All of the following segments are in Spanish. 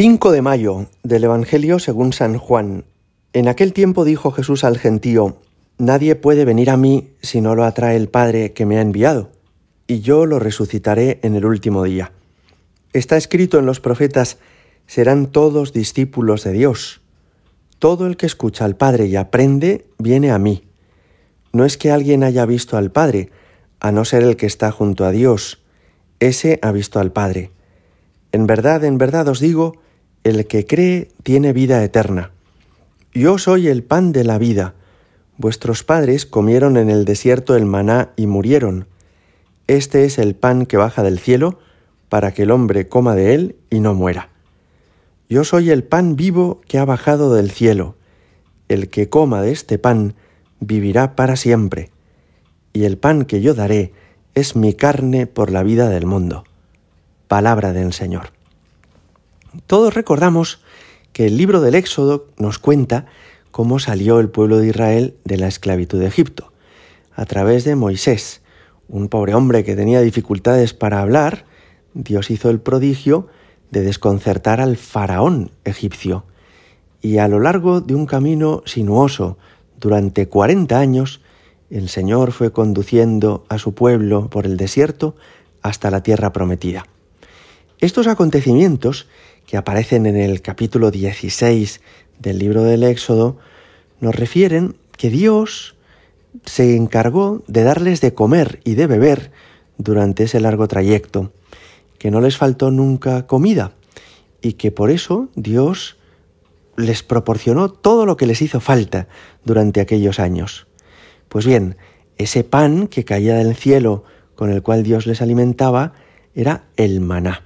5 de mayo del Evangelio según San Juan. En aquel tiempo dijo Jesús al gentío, Nadie puede venir a mí si no lo atrae el Padre que me ha enviado, y yo lo resucitaré en el último día. Está escrito en los profetas, serán todos discípulos de Dios. Todo el que escucha al Padre y aprende, viene a mí. No es que alguien haya visto al Padre, a no ser el que está junto a Dios. Ese ha visto al Padre. En verdad, en verdad os digo, el que cree tiene vida eterna. Yo soy el pan de la vida. Vuestros padres comieron en el desierto el maná y murieron. Este es el pan que baja del cielo, para que el hombre coma de él y no muera. Yo soy el pan vivo que ha bajado del cielo. El que coma de este pan vivirá para siempre. Y el pan que yo daré es mi carne por la vida del mundo palabra del Señor. Todos recordamos que el libro del Éxodo nos cuenta cómo salió el pueblo de Israel de la esclavitud de Egipto, a través de Moisés, un pobre hombre que tenía dificultades para hablar, Dios hizo el prodigio de desconcertar al faraón egipcio, y a lo largo de un camino sinuoso, durante cuarenta años, el Señor fue conduciendo a su pueblo por el desierto hasta la tierra prometida. Estos acontecimientos, que aparecen en el capítulo 16 del libro del Éxodo, nos refieren que Dios se encargó de darles de comer y de beber durante ese largo trayecto, que no les faltó nunca comida y que por eso Dios les proporcionó todo lo que les hizo falta durante aquellos años. Pues bien, ese pan que caía del cielo con el cual Dios les alimentaba era el maná.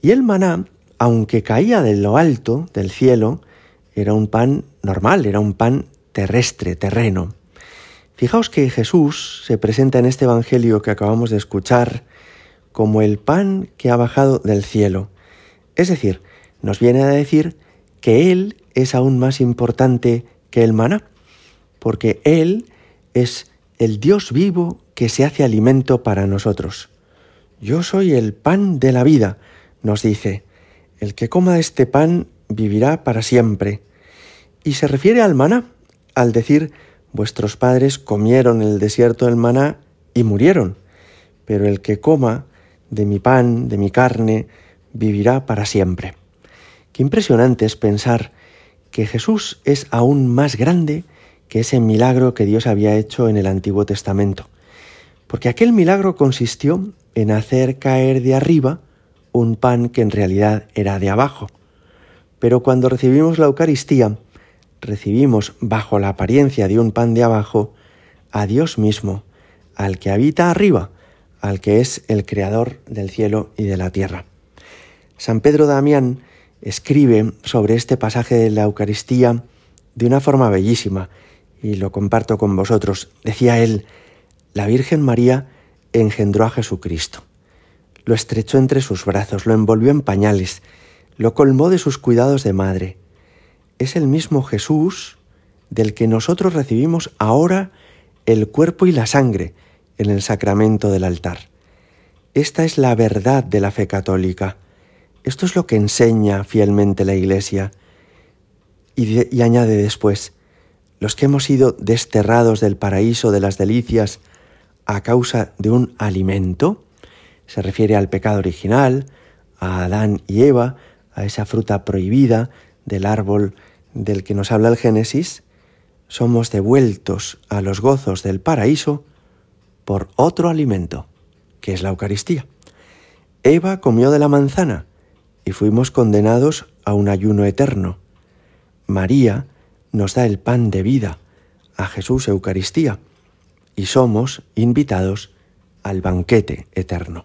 Y el maná, aunque caía de lo alto del cielo, era un pan normal, era un pan terrestre, terreno. Fijaos que Jesús se presenta en este Evangelio que acabamos de escuchar como el pan que ha bajado del cielo. Es decir, nos viene a decir que Él es aún más importante que el maná, porque Él es el Dios vivo que se hace alimento para nosotros. Yo soy el pan de la vida, nos dice, el que coma este pan vivirá para siempre. Y se refiere al maná, al decir, vuestros padres comieron en el desierto el maná y murieron, pero el que coma de mi pan, de mi carne, vivirá para siempre. Qué impresionante es pensar que Jesús es aún más grande que ese milagro que Dios había hecho en el Antiguo Testamento. Porque aquel milagro consistió en hacer caer de arriba un pan que en realidad era de abajo. Pero cuando recibimos la Eucaristía, recibimos bajo la apariencia de un pan de abajo a Dios mismo, al que habita arriba, al que es el creador del cielo y de la tierra. San Pedro Damián escribe sobre este pasaje de la Eucaristía de una forma bellísima y lo comparto con vosotros. Decía él, la Virgen María engendró a Jesucristo lo estrechó entre sus brazos, lo envolvió en pañales, lo colmó de sus cuidados de madre. Es el mismo Jesús del que nosotros recibimos ahora el cuerpo y la sangre en el sacramento del altar. Esta es la verdad de la fe católica. Esto es lo que enseña fielmente la Iglesia. Y, y, añade después, los que hemos sido desterrados del paraíso de las delicias a causa de un alimento, se refiere al pecado original, a Adán y Eva, a esa fruta prohibida del árbol del que nos habla el Génesis, somos devueltos a los gozos del paraíso por otro alimento, que es la Eucaristía. Eva comió de la manzana y fuimos condenados a un ayuno eterno. María nos da el pan de vida, a Jesús Eucaristía, y somos invitados al banquete eterno.